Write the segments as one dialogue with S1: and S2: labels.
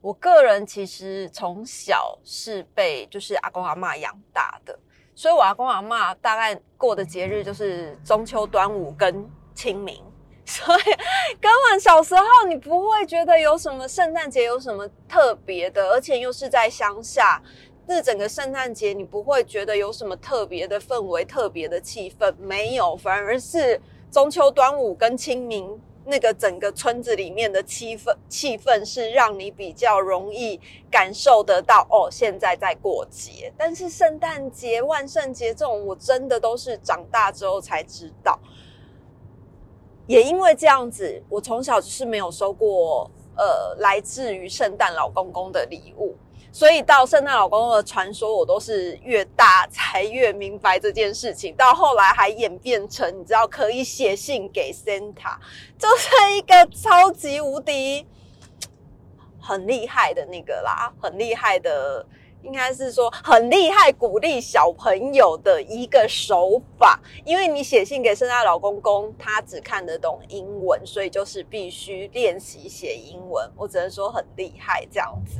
S1: 我个人其实从小是被就是阿公阿妈养大的，所以我阿公阿妈大概过的节日就是中秋、端午跟清明。所以根本小时候你不会觉得有什么圣诞节有什么特别的，而且又是在乡下，那整个圣诞节你不会觉得有什么特别的氛围、特别的气氛，没有，反而是中秋、端午跟清明那个整个村子里面的气氛，气氛是让你比较容易感受得到哦，现在在过节。但是圣诞节、万圣节这种，我真的都是长大之后才知道。也因为这样子，我从小就是没有收过呃来自于圣诞老公公的礼物，所以到圣诞老公公的传说，我都是越大才越明白这件事情。到后来还演变成，你知道可以写信给 Santa，就是一个超级无敌很厉害的那个啦，很厉害的。应该是说很厉害，鼓励小朋友的一个手法。因为你写信给圣诞老公公，他只看得懂英文，所以就是必须练习写英文。我只能说很厉害这样子。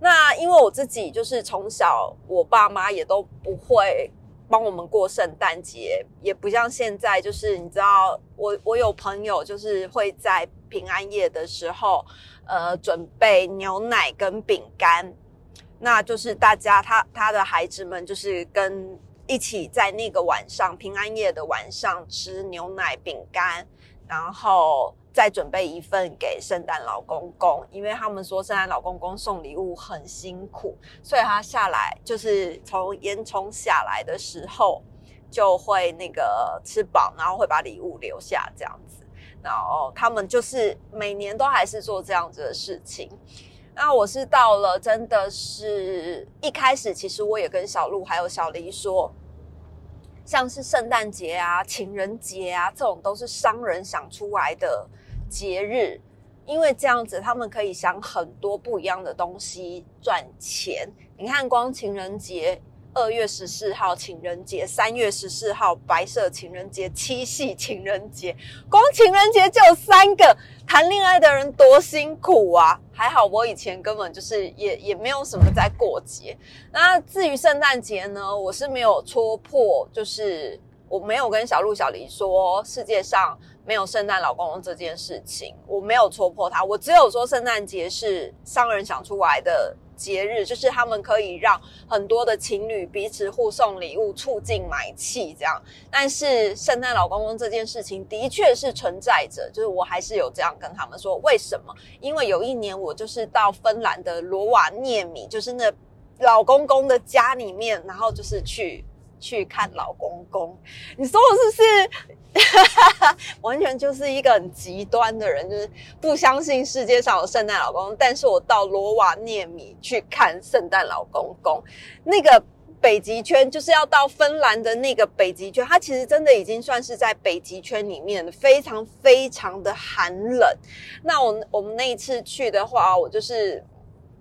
S1: 那因为我自己就是从小，我爸妈也都不会帮我们过圣诞节，也不像现在，就是你知道，我我有朋友就是会在平安夜的时候，呃，准备牛奶跟饼干。那就是大家他他的孩子们就是跟一起在那个晚上平安夜的晚上吃牛奶饼干，然后再准备一份给圣诞老公公，因为他们说圣诞老公公送礼物很辛苦，所以他下来就是从烟囱下来的时候就会那个吃饱，然后会把礼物留下这样子，然后他们就是每年都还是做这样子的事情。那我是到了，真的是一开始，其实我也跟小鹿还有小黎说，像是圣诞节啊、情人节啊这种，都是商人想出来的节日，因为这样子他们可以想很多不一样的东西赚钱。你看，光情人节。二月十四号情人节，三月十四号白色情人节，七夕情人节，光情人节就有三个，谈恋爱的人多辛苦啊！还好我以前根本就是也也没有什么在过节。那至于圣诞节呢，我是没有戳破，就是我没有跟小鹿小黎说世界上没有圣诞老公公这件事情，我没有戳破他，我只有说圣诞节是商人想出来的。节日就是他们可以让很多的情侣彼此互送礼物，促进买气这样。但是圣诞老公公这件事情的确是存在着，就是我还是有这样跟他们说，为什么？因为有一年我就是到芬兰的罗瓦涅米，就是那老公公的家里面，然后就是去。去看老公公，你说我是不是 完全就是一个很极端的人？就是不相信世界上有圣诞老公，但是我到罗瓦涅米去看圣诞老公公，那个北极圈就是要到芬兰的那个北极圈，它其实真的已经算是在北极圈里面非常非常的寒冷。那我我们那一次去的话，我就是。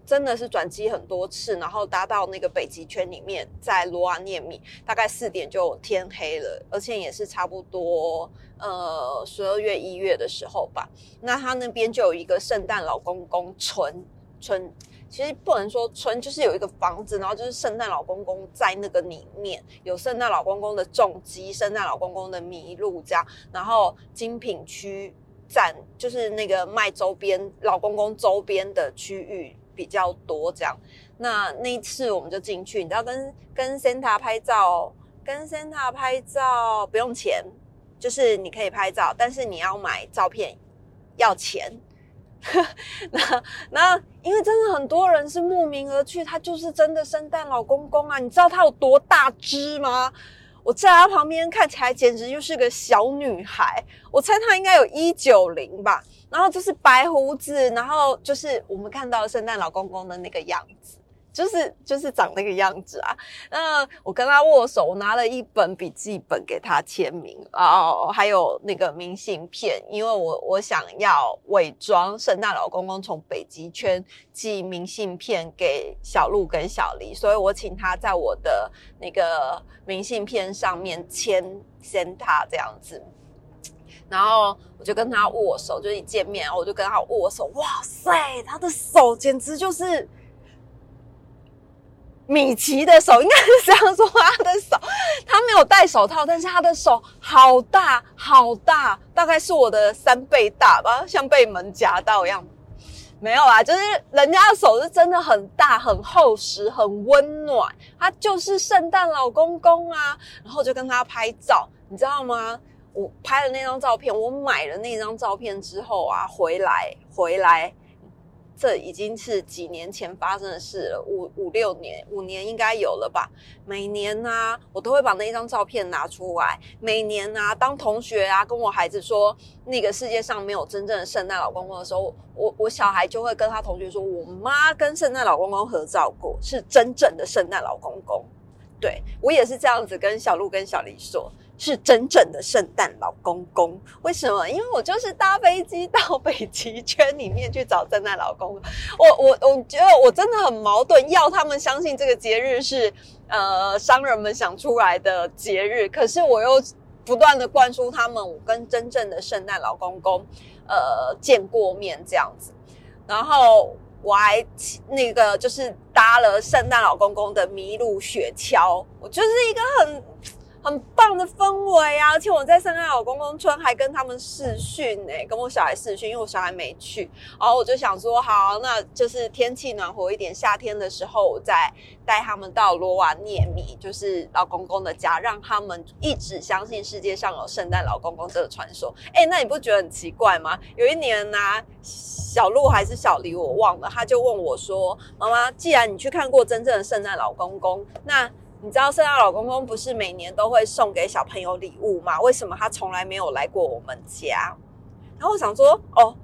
S1: 真的是转机很多次，然后搭到那个北极圈里面，在罗瓦涅米，大概四点就天黑了，而且也是差不多呃十二月一月的时候吧。那他那边就有一个圣诞老公公村村，其实不能说村，就是有一个房子，然后就是圣诞老公公在那个里面，有圣诞老公公的重机，圣诞老公公的麋鹿这样，然后精品区站就是那个卖周边老公公周边的区域。比较多这样，那那一次我们就进去，你知道跟跟 Santa 拍照，跟 Santa 拍照不用钱，就是你可以拍照，但是你要买照片要钱。那那因为真的很多人是慕名而去，他就是真的圣诞老公公啊！你知道他有多大只吗？我在他旁边看起来简直就是个小女孩，我猜她应该有一九零吧。然后就是白胡子，然后就是我们看到圣诞老公公的那个样子，就是就是长那个样子啊。那我跟他握手，我拿了一本笔记本给他签名哦，还有那个明信片，因为我我想要伪装圣诞老公公从北极圈寄明信片给小鹿跟小黎，所以我请他在我的那个明信片上面签 Santa 这样子。然后我就跟他握手，就一见面，我就跟他握手。哇塞，他的手简直就是米奇的手，应该是这样说。他的手，他没有戴手套，但是他的手好大好大，大概是我的三倍大吧，像被门夹到一样。没有啊，就是人家的手是真的很大、很厚实、很温暖。他就是圣诞老公公啊。然后就跟他拍照，你知道吗？我拍了那张照片，我买了那张照片之后啊，回来回来，这已经是几年前发生的事了，五五六年，五年应该有了吧。每年呢，我都会把那一张照片拿出来。每年呢，当同学啊跟我孩子说那个世界上没有真正的圣诞老公公的时候，我我小孩就会跟他同学说，我妈跟圣诞老公公合照过，是真正的圣诞老公公。对我也是这样子跟小鹿跟小黎说。是真正的圣诞老公公，为什么？因为我就是搭飞机到北极圈里面去找圣诞老公公。我我我觉得我真的很矛盾，要他们相信这个节日是呃商人们想出来的节日，可是我又不断的灌输他们我跟真正的圣诞老公公呃见过面这样子，然后我还那个就是搭了圣诞老公公的麋鹿雪橇，我就是一个很。很棒的氛围啊！而且我在圣诞老公公村还跟他们试训呢，跟我小孩试训，因为我小孩没去。然后我就想说，好，那就是天气暖和一点，夏天的时候我再带他们到罗瓦涅米，就是老公公的家，让他们一直相信世界上有圣诞老公公这个传说。哎，那你不觉得很奇怪吗？有一年呢，小鹿还是小黎，我忘了，他就问我说：“妈妈，既然你去看过真正的圣诞老公公，那……”你知道圣诞老公公不是每年都会送给小朋友礼物吗？为什么他从来没有来过我们家？然后我想说，哦，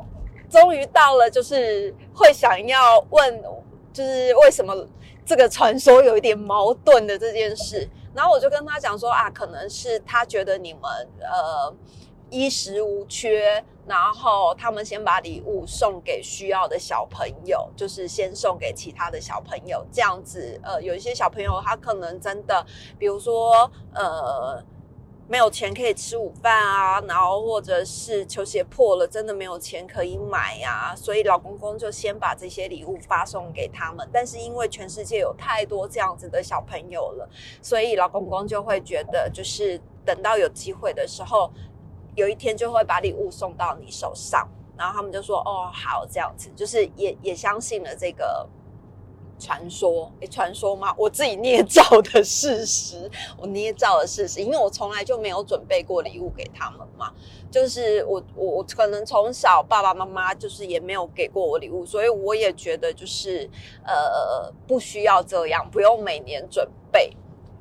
S1: 终于到了，就是会想要问，就是为什么这个传说有一点矛盾的这件事。然后我就跟他讲说啊，可能是他觉得你们呃。衣食无缺，然后他们先把礼物送给需要的小朋友，就是先送给其他的小朋友，这样子。呃，有一些小朋友他可能真的，比如说呃没有钱可以吃午饭啊，然后或者是球鞋破了，真的没有钱可以买呀，所以老公公就先把这些礼物发送给他们。但是因为全世界有太多这样子的小朋友了，所以老公公就会觉得，就是等到有机会的时候。有一天就会把礼物送到你手上，然后他们就说：“哦，好，这样子，就是也也相信了这个传说，诶，传说吗？我自己捏造的事实，我捏造的事实，因为我从来就没有准备过礼物给他们嘛，就是我我我可能从小爸爸妈妈就是也没有给过我礼物，所以我也觉得就是呃不需要这样，不用每年准备。”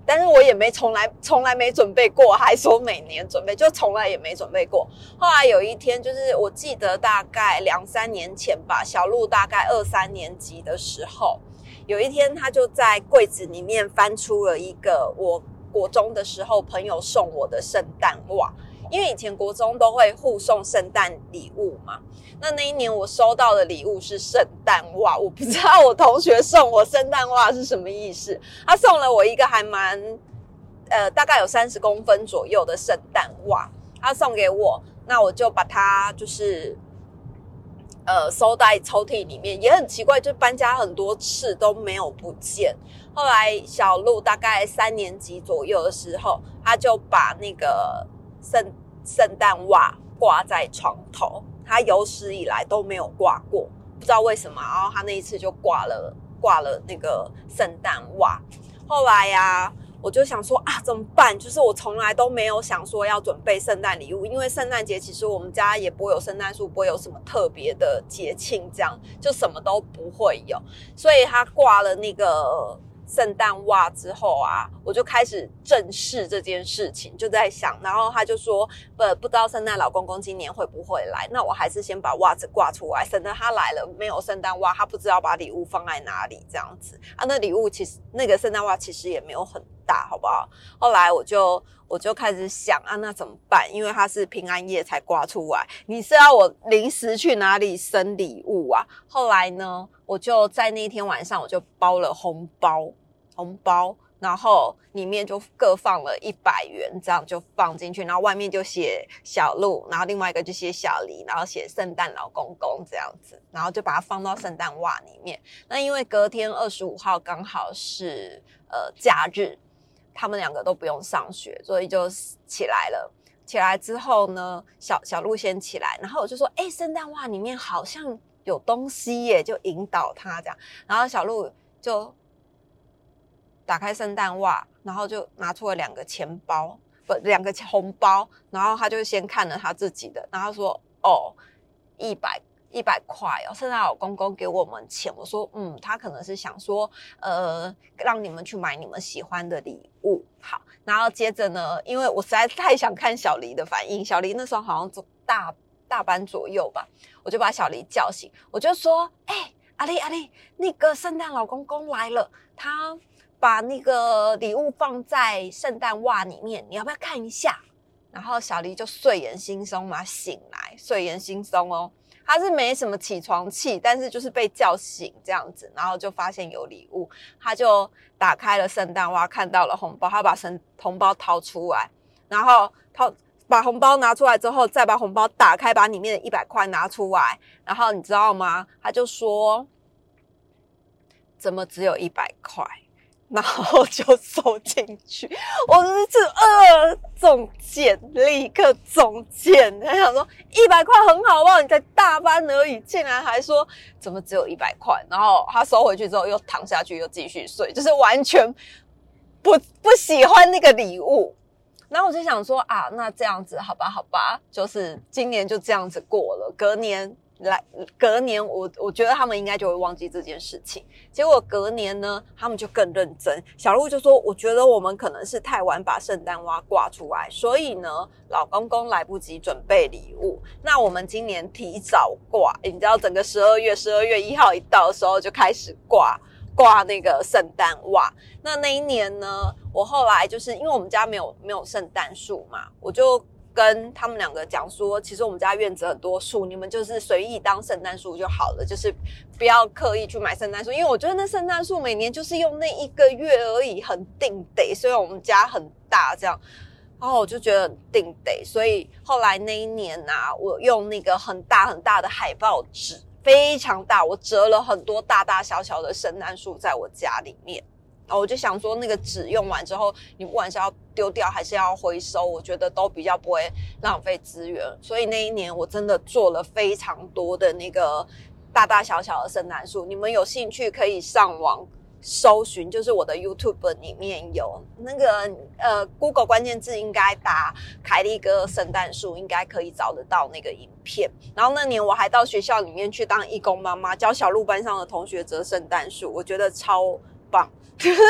S1: 但是我也没从来从来没准备过，还说每年准备，就从来也没准备过。后来有一天，就是我记得大概两三年前吧，小鹿大概二三年级的时候，有一天他就在柜子里面翻出了一个我国中的时候朋友送我的圣诞袜。因为以前国中都会互送圣诞礼物嘛，那那一年我收到的礼物是圣诞袜，我不知道我同学送我圣诞袜是什么意思。他送了我一个还蛮，呃，大概有三十公分左右的圣诞袜，他送给我，那我就把它就是，呃，收在抽屉里面。也很奇怪，就搬家很多次都没有不见。后来小鹿大概三年级左右的时候，他就把那个圣圣诞袜挂在床头，他有史以来都没有挂过，不知道为什么。然后他那一次就挂了挂了那个圣诞袜。后来呀，我就想说啊，怎么办？就是我从来都没有想说要准备圣诞礼物，因为圣诞节其实我们家也不会有圣诞树，不会有什么特别的节庆，这样就什么都不会有。所以他挂了那个圣诞袜之后啊，我就开始正视这件事情，就在想，然后他就说，不不知道圣诞老公公今年会不会来，那我还是先把袜子挂出来，省得他来了没有圣诞袜，他不知道把礼物放在哪里这样子啊。那礼物其实那个圣诞袜其实也没有很大，好不好？后来我就我就开始想啊，那怎么办？因为他是平安夜才挂出来，你是要我临时去哪里生礼物啊？后来呢？我就在那一天晚上，我就包了红包，红包，然后里面就各放了一百元，这样就放进去，然后外面就写小鹿，然后另外一个就写小黎，然后写圣诞老公公这样子，然后就把它放到圣诞袜里面。那因为隔天二十五号刚好是呃假日，他们两个都不用上学，所以就起来了。起来之后呢，小小鹿先起来，然后我就说：“哎，圣诞袜里面好像。”有东西耶，就引导他这样，然后小鹿就打开圣诞袜，然后就拿出了两个钱包，不，两个红包，然后他就先看了他自己的，然后说：“哦，一百一百块哦，圣诞老公公给我们钱。”我说：“嗯，他可能是想说，呃，让你们去买你们喜欢的礼物。”好，然后接着呢，因为我实在太想看小黎的反应，小黎那时候好像做大。大班左右吧，我就把小黎叫醒，我就说：“哎，阿丽阿丽，那个圣诞老公公来了，他把那个礼物放在圣诞袜里面，你要不要看一下？”然后小黎就睡眼惺忪嘛，醒来睡眼惺忪哦，他是没什么起床气，但是就是被叫醒这样子，然后就发现有礼物，他就打开了圣诞袜，看到了红包，他把圣红包掏出来，然后掏。把红包拿出来之后，再把红包打开，把里面的一百块拿出来，然后你知道吗？他就说：“怎么只有一百块？”然后就收进去。我是呃中箭，立刻中箭。他想说一百块很好吧？你才大班而已，竟然还说怎么只有一百块？然后他收回去之后又躺下去，又继续睡，就是完全不不喜欢那个礼物。然后我就想说啊，那这样子好吧，好吧，就是今年就这样子过了。隔年来，隔年我我觉得他们应该就会忘记这件事情。结果隔年呢，他们就更认真。小鹿就说：“我觉得我们可能是太晚把圣诞袜挂出来，所以呢，老公公来不及准备礼物。那我们今年提早挂，你知道，整个十二月十二月一号一到的时候就开始挂。”挂那个圣诞袜，那那一年呢，我后来就是因为我们家没有没有圣诞树嘛，我就跟他们两个讲说，其实我们家院子很多树，你们就是随意当圣诞树就好了，就是不要刻意去买圣诞树，因为我觉得那圣诞树每年就是用那一个月而已，很定得，虽然我们家很大这样，然后我就觉得很定得，所以后来那一年啊，我用那个很大很大的海报纸。非常大，我折了很多大大小小的圣诞树在我家里面，哦我就想说，那个纸用完之后，你不管是要丢掉还是要回收，我觉得都比较不会浪费资源。所以那一年我真的做了非常多的那个大大小小的圣诞树。你们有兴趣可以上网。搜寻就是我的 YouTube 里面有那个呃 Google 关键字，应该打凯利哥圣诞树，应该可以找得到那个影片。然后那年我还到学校里面去当义工妈妈，教小鹿班上的同学折圣诞树，我觉得超棒。就是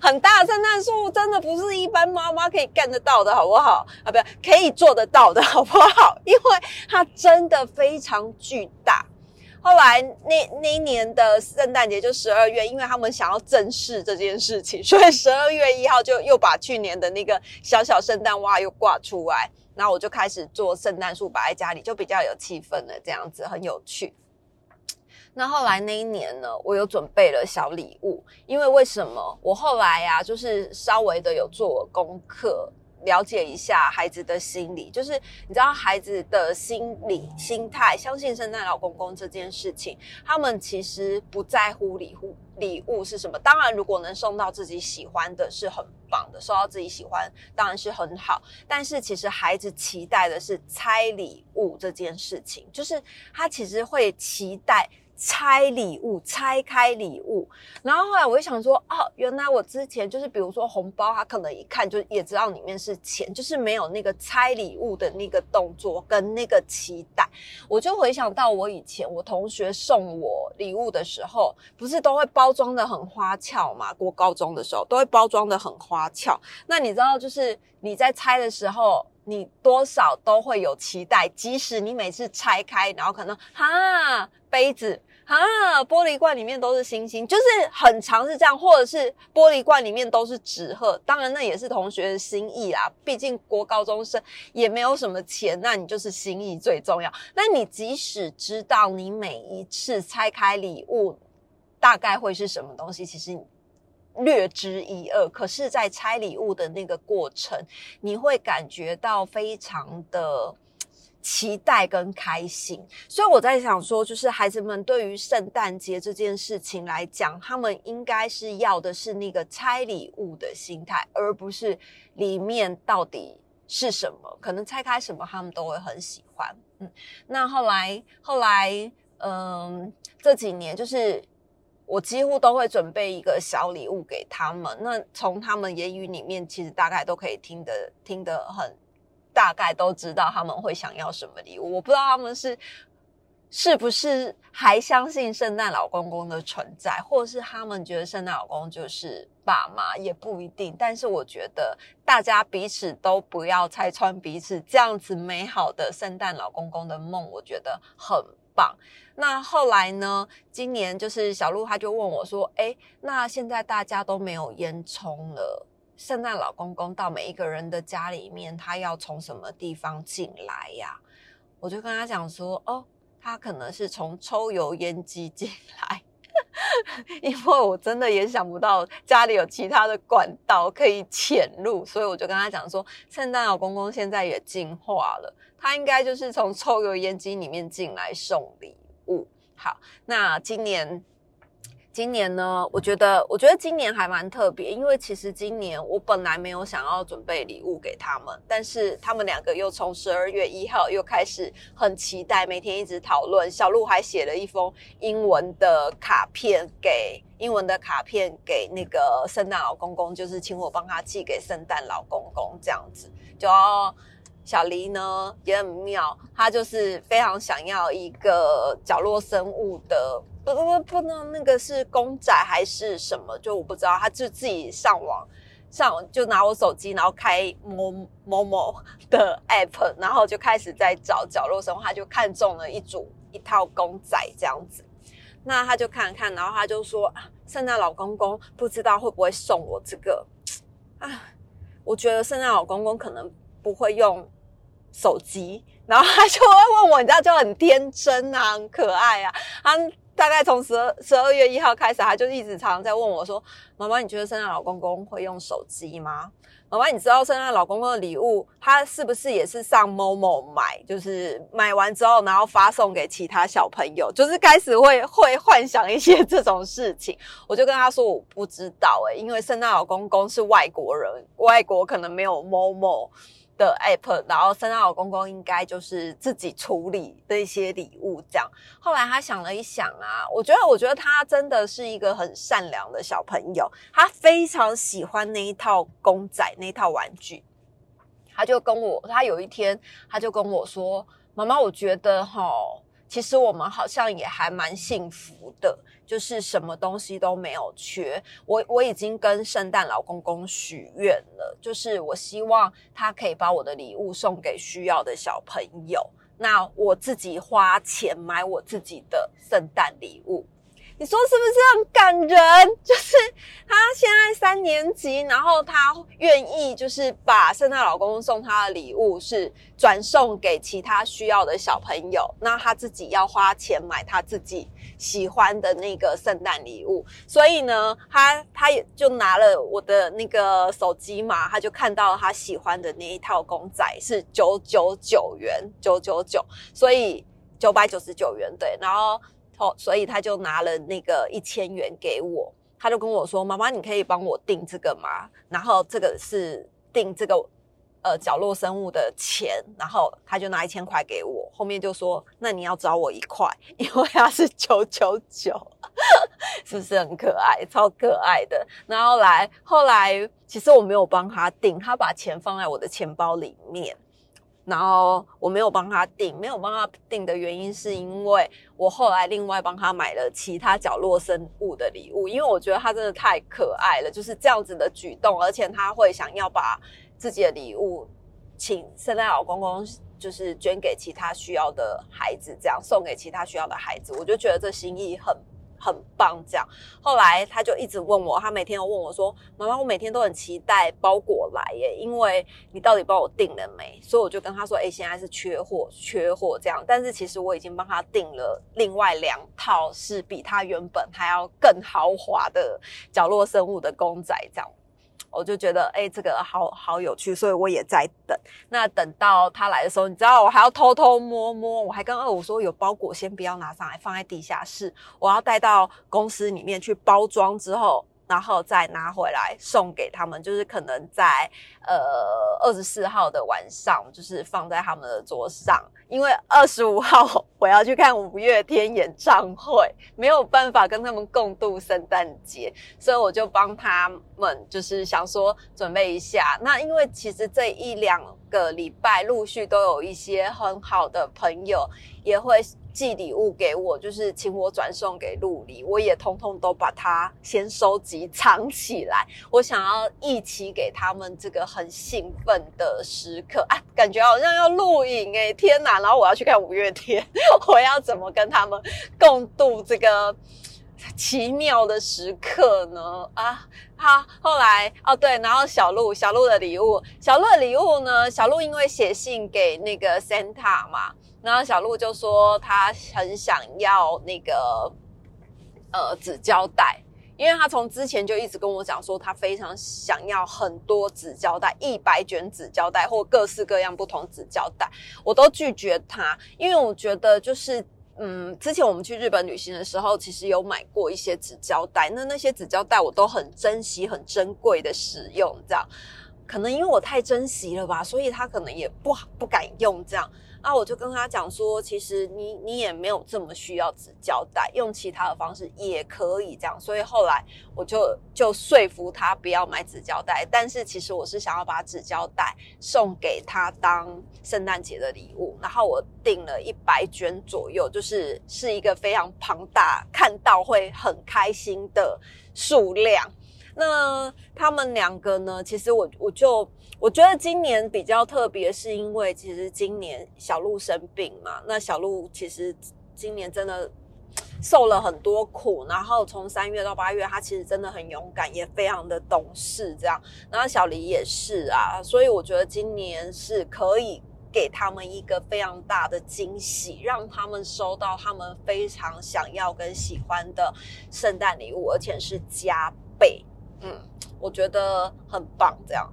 S1: 很大圣诞树，真的不是一般妈妈可以干得到的，好不好？啊，不，可以做得到的，好不好？因为它真的非常巨大。后来那那一年的圣诞节就十二月，因为他们想要正视这件事情，所以十二月一号就又把去年的那个小小圣诞袜又挂出来，然后我就开始做圣诞树摆在家里，就比较有气氛了，这样子很有趣。那后来那一年呢，我有准备了小礼物，因为为什么？我后来呀，就是稍微的有做功课。了解一下孩子的心理，就是你知道孩子的心理心态，相信圣诞老公公这件事情，他们其实不在乎礼物礼物是什么。当然，如果能送到自己喜欢的，是很棒的；收到自己喜欢，当然是很好。但是，其实孩子期待的是拆礼物这件事情，就是他其实会期待。拆礼物，拆开礼物，然后后来我就想说，哦，原来我之前就是比如说红包，他可能一看就也知道里面是钱，就是没有那个拆礼物的那个动作跟那个期待。我就回想到我以前我同学送我礼物的时候，不是都会包装的很花俏嘛？过高中的时候都会包装的很花俏。那你知道，就是你在拆的时候。你多少都会有期待，即使你每次拆开，然后可能哈杯子啊玻璃罐里面都是星星，就是很长是这样，或者是玻璃罐里面都是纸鹤。当然那也是同学的心意啦，毕竟国高中生也没有什么钱，那你就是心意最重要。那你即使知道你每一次拆开礼物大概会是什么东西，其实你。略知一二，可是，在拆礼物的那个过程，你会感觉到非常的期待跟开心。所以我在想说，就是孩子们对于圣诞节这件事情来讲，他们应该是要的是那个拆礼物的心态，而不是里面到底是什么。可能拆开什么，他们都会很喜欢。嗯，那后来后来，嗯，这几年就是。我几乎都会准备一个小礼物给他们。那从他们言语里面，其实大概都可以听得听得很，大概都知道他们会想要什么礼物。我不知道他们是是不是还相信圣诞老公公的存在，或是他们觉得圣诞老公公就是爸妈，也不一定。但是我觉得大家彼此都不要拆穿彼此，这样子美好的圣诞老公公的梦，我觉得很。棒，那后来呢？今年就是小鹿，他就问我说：“哎，那现在大家都没有烟囱了，圣诞老公公到每一个人的家里面，他要从什么地方进来呀？”我就跟他讲说：“哦，他可能是从抽油烟机进来，因为我真的也想不到家里有其他的管道可以潜入，所以我就跟他讲说，圣诞老公公现在也进化了。”他应该就是从抽油烟机里面进来送礼物。好，那今年，今年呢？我觉得，我觉得今年还蛮特别，因为其实今年我本来没有想要准备礼物给他们，但是他们两个又从十二月一号又开始很期待，每天一直讨论。小鹿还写了一封英文的卡片给英文的卡片给那个圣诞老公公，就是请我帮他寄给圣诞老公公这样子，就要。小黎呢也很妙，他就是非常想要一个角落生物的，不不不能那个是公仔还是什么，就我不知道，他就自己上网上就拿我手机，然后开某某某的 app，然后就开始在找角落生物，他就看中了一组一套公仔这样子，那他就看了看，然后他就说圣诞老公公不知道会不会送我这个啊？我觉得圣诞老公公可能。不会用手机，然后他就会问我，你知道就很天真啊，很可爱啊。他大概从十二十二月一号开始，他就一直常常在问我说：“妈妈，你觉得圣诞老公公会用手机吗？”妈妈，你知道圣诞老公公的礼物，他是不是也是上某某买？就是买完之后，然后发送给其他小朋友，就是开始会会幻想一些这种事情。我就跟他说我不知道诶，因为圣诞老公公是外国人，外国可能没有某某。的 app，然后圣诞老公公应该就是自己处理的一些礼物这样。后来他想了一想啊，我觉得，我觉得他真的是一个很善良的小朋友，他非常喜欢那一套公仔，那一套玩具。他就跟我，他有一天他就跟我说：“妈妈，我觉得哈。”其实我们好像也还蛮幸福的，就是什么东西都没有缺。我我已经跟圣诞老公公许愿了，就是我希望他可以把我的礼物送给需要的小朋友。那我自己花钱买我自己的圣诞礼物。你说是不是很感人？就是他现在三年级，然后他愿意就是把圣诞老公送他的礼物是转送给其他需要的小朋友，那他自己要花钱买他自己喜欢的那个圣诞礼物。所以呢，他他也就拿了我的那个手机嘛，他就看到他喜欢的那一套公仔是九九九元，九九九，所以九百九十九元对，然后。哦，所以他就拿了那个一千元给我，他就跟我说：“妈妈，你可以帮我订这个吗？然后这个是订这个呃角落生物的钱，然后他就拿一千块给我，后面就说那你要找我一块，因为他是九九九，是不是很可爱，超可爱的？然后来后来，其实我没有帮他订，他把钱放在我的钱包里面。然后我没有帮他订，没有帮他订的原因是因为我后来另外帮他买了其他角落生物的礼物，因为我觉得他真的太可爱了，就是这样子的举动，而且他会想要把自己的礼物请圣诞老公公，就是捐给其他需要的孩子，这样送给其他需要的孩子，我就觉得这心意很。很棒，这样。后来他就一直问我，他每天都问我说：“妈妈，我每天都很期待包裹来耶，因为你到底帮我订了没？”所以我就跟他说：“哎，现在是缺货，缺货这样。但是其实我已经帮他订了另外两套，是比他原本还要更豪华的角落生物的公仔这样。”我就觉得，哎，这个好好有趣，所以我也在等。那等到他来的时候，你知道，我还要偷偷摸摸，我还跟二五说，有包裹先不要拿上来，放在地下室，我要带到公司里面去包装之后。然后再拿回来送给他们，就是可能在呃二十四号的晚上，就是放在他们的桌上。因为二十五号我要去看五月天演唱会，没有办法跟他们共度圣诞节，所以我就帮他们，就是想说准备一下。那因为其实这一两个礼拜陆续都有一些很好的朋友也会。寄礼物给我，就是请我转送给陆离，我也通通都把它先收集藏起来。我想要一起给他们这个很兴奋的时刻啊，感觉好像要录影哎，天哪！然后我要去看五月天，我要怎么跟他们共度这个奇妙的时刻呢？啊，好，后来哦对，然后小鹿，小鹿的礼物，小鹿的礼物呢？小鹿因为写信给那个 Santa 嘛。然后小鹿就说他很想要那个呃纸胶带，因为他从之前就一直跟我讲说他非常想要很多纸胶带，一百卷纸胶带或各式各样不同纸胶带，我都拒绝他，因为我觉得就是嗯，之前我们去日本旅行的时候，其实有买过一些纸胶带，那那些纸胶带我都很珍惜、很珍贵的使用，这样。可能因为我太珍惜了吧，所以他可能也不不敢用这样。那我就跟他讲说，其实你你也没有这么需要纸胶带，用其他的方式也可以这样。所以后来我就就说服他不要买纸胶带，但是其实我是想要把纸胶带送给他当圣诞节的礼物。然后我订了一百卷左右，就是是一个非常庞大，看到会很开心的数量。那他们两个呢？其实我我就我觉得今年比较特别，是因为其实今年小鹿生病嘛。那小鹿其实今年真的受了很多苦，然后从三月到八月，他其实真的很勇敢，也非常的懂事。这样，然后小黎也是啊，所以我觉得今年是可以给他们一个非常大的惊喜，让他们收到他们非常想要跟喜欢的圣诞礼物，而且是加倍。嗯，我觉得很棒，这样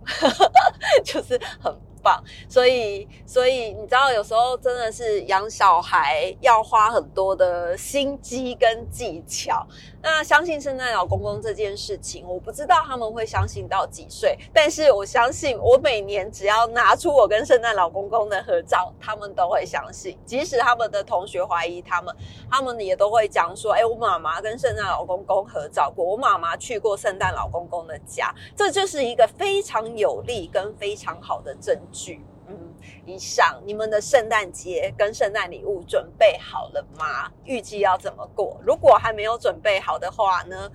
S1: 就是很棒。所以，所以你知道，有时候真的是养小孩要花很多的心机跟技巧。那相信圣诞老公公这件事情，我不知道他们会相信到几岁，但是我相信，我每年只要拿出我跟圣诞老公公的合照，他们都会相信。即使他们的同学怀疑他们，他们也都会讲说：“哎，我妈妈跟圣诞老公公合照过，我妈妈去过圣诞老公公的家。”这就是一个非常有力跟非常好的证据。以上你们的圣诞节跟圣诞礼物准备好了吗？预计要怎么过？如果还没有准备好的话呢，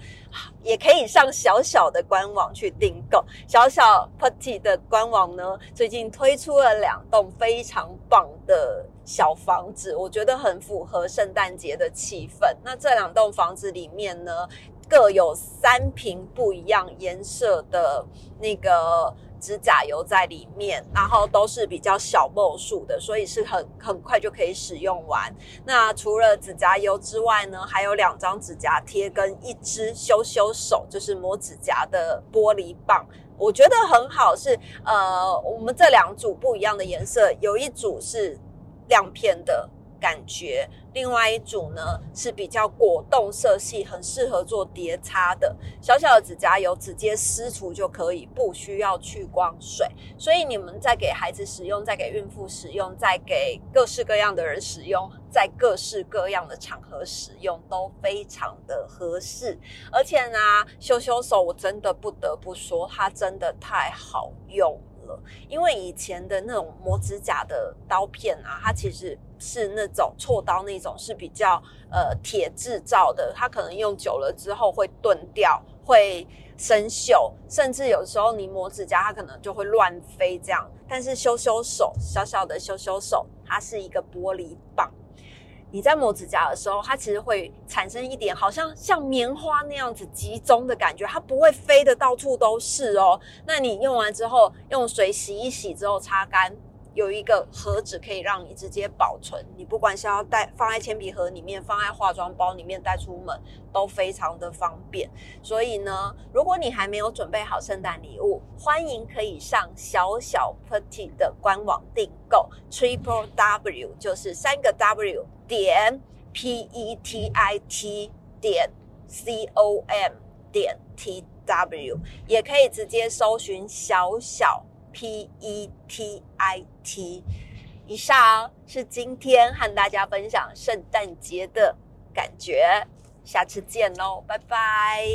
S1: 也可以上小小的官网去订购。小小 Putty 的官网呢，最近推出了两栋非常棒的小房子，我觉得很符合圣诞节的气氛。那这两栋房子里面呢，各有三瓶不一样颜色的那个。指甲油在里面，然后都是比较小墨数的，所以是很很快就可以使用完。那除了指甲油之外呢，还有两张指甲贴跟一支修修手，就是磨指甲的玻璃棒。我觉得很好，是呃，我们这两组不一样的颜色，有一组是亮片的。感觉，另外一组呢是比较果冻色系，很适合做叠擦的。小小的指甲油直接撕除就可以，不需要去光水。所以你们在给孩子使用，在给孕妇使用，在给各式各样的人使用，在各式各样的场合使用都非常的合适。而且呢，修修手我真的不得不说，它真的太好用了。因为以前的那种磨指甲的刀片啊，它其实是那种锉刀那种，是比较呃铁制造的，它可能用久了之后会钝掉，会生锈，甚至有时候你磨指甲它可能就会乱飞这样。但是修修手，小小的修修手，它是一个玻璃棒。你在磨指甲的时候，它其实会产生一点好像像棉花那样子集中的感觉，它不会飞的到处都是哦。那你用完之后，用水洗一洗之后擦干。有一个盒子可以让你直接保存，你不管是要带放在铅笔盒里面，放在化妆包里面带出门，都非常的方便。所以呢，如果你还没有准备好圣诞礼物，欢迎可以上小小 Petit 的官网订购，Triple W 就是三个 W 点 P E T I T 点 C O M 点 T W，也可以直接搜寻小小。P E T I T，以上是今天和大家分享圣诞节的感觉，下次见喽，拜拜。